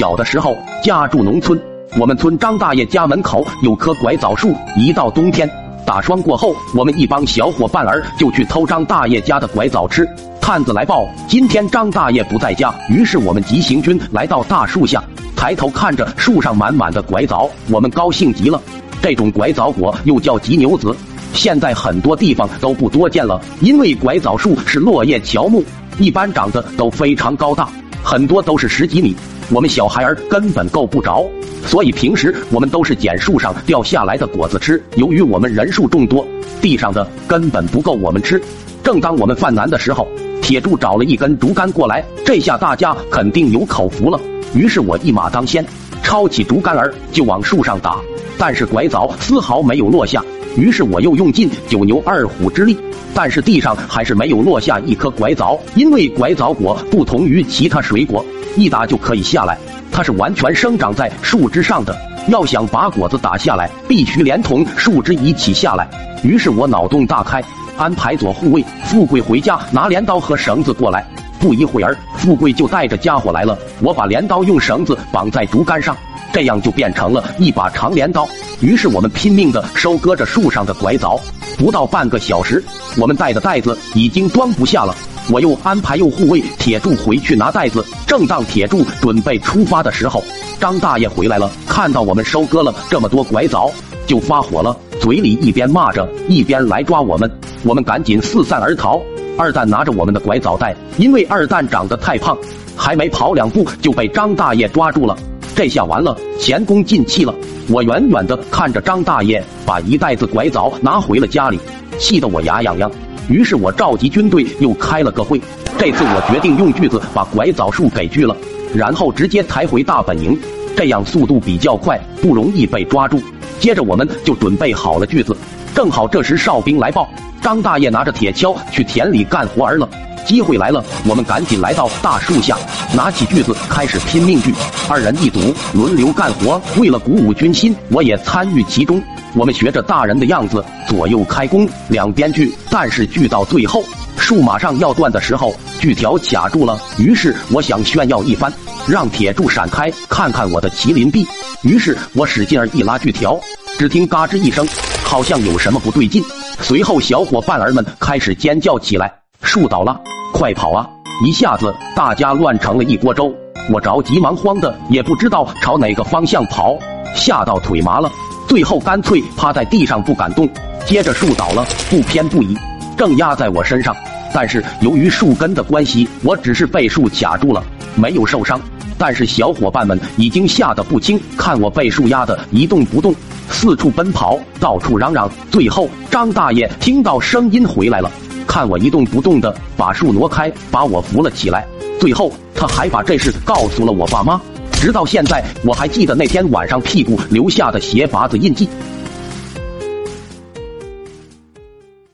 小的时候家住农村，我们村张大爷家门口有棵拐枣树，一到冬天打霜过后，我们一帮小伙伴儿就去偷张大爷家的拐枣吃。探子来报，今天张大爷不在家，于是我们急行军来到大树下，抬头看着树上满满的拐枣，我们高兴极了。这种拐枣果又叫吉牛子，现在很多地方都不多见了，因为拐枣树是落叶乔木，一般长得都非常高大。很多都是十几米，我们小孩儿根本够不着，所以平时我们都是捡树上掉下来的果子吃。由于我们人数众多，地上的根本不够我们吃。正当我们犯难的时候，铁柱找了一根竹竿过来，这下大家肯定有口福了。于是我一马当先，抄起竹竿儿就往树上打，但是拐枣丝毫没有落下。于是我又用尽九牛二虎之力。但是地上还是没有落下一颗拐枣，因为拐枣果不同于其他水果，一打就可以下来，它是完全生长在树枝上的。要想把果子打下来，必须连同树枝一起下来。于是我脑洞大开，安排左护卫富贵回家拿镰刀和绳子过来。不一会儿，富贵就带着家伙来了。我把镰刀用绳子绑在竹竿上，这样就变成了一把长镰刀。于是我们拼命的收割着树上的拐枣。不到半个小时，我们带的袋子已经装不下了。我又安排又护卫铁柱回去拿袋子。正当铁柱准备出发的时候，张大爷回来了，看到我们收割了这么多拐枣，就发火了，嘴里一边骂着，一边来抓我们。我们赶紧四散而逃。二蛋拿着我们的拐枣袋，因为二蛋长得太胖，还没跑两步就被张大爷抓住了。这下完了，前功尽弃了。我远远的看着张大爷把一袋子拐枣拿回了家里，气得我牙痒痒。于是我召集军队又开了个会，这次我决定用锯子把拐枣树给锯了，然后直接抬回大本营，这样速度比较快，不容易被抓住。接着我们就准备好了锯子，正好这时哨兵来报，张大爷拿着铁锹去田里干活儿了。机会来了，我们赶紧来到大树下，拿起锯子开始拼命锯。二人一组，轮流干活。为了鼓舞军心，我也参与其中。我们学着大人的样子，左右开弓，两边锯。但是锯到最后，树马上要断的时候，锯条卡住了。于是我想炫耀一番，让铁柱闪开，看看我的麒麟臂。于是我使劲儿一拉锯条，只听嘎吱一声，好像有什么不对劲。随后小伙伴儿们开始尖叫起来，树倒了。快跑啊！一下子大家乱成了一锅粥，我着急忙慌的也不知道朝哪个方向跑，吓到腿麻了。最后干脆趴在地上不敢动。接着树倒了，不偏不倚，正压在我身上。但是由于树根的关系，我只是被树卡住了，没有受伤。但是小伙伴们已经吓得不轻，看我被树压得一动不动，四处奔跑，到处嚷嚷。最后张大爷听到声音回来了。看我一动不动的把树挪开，把我扶了起来。最后他还把这事告诉了我爸妈。直到现在，我还记得那天晚上屁股留下的鞋拔子印记。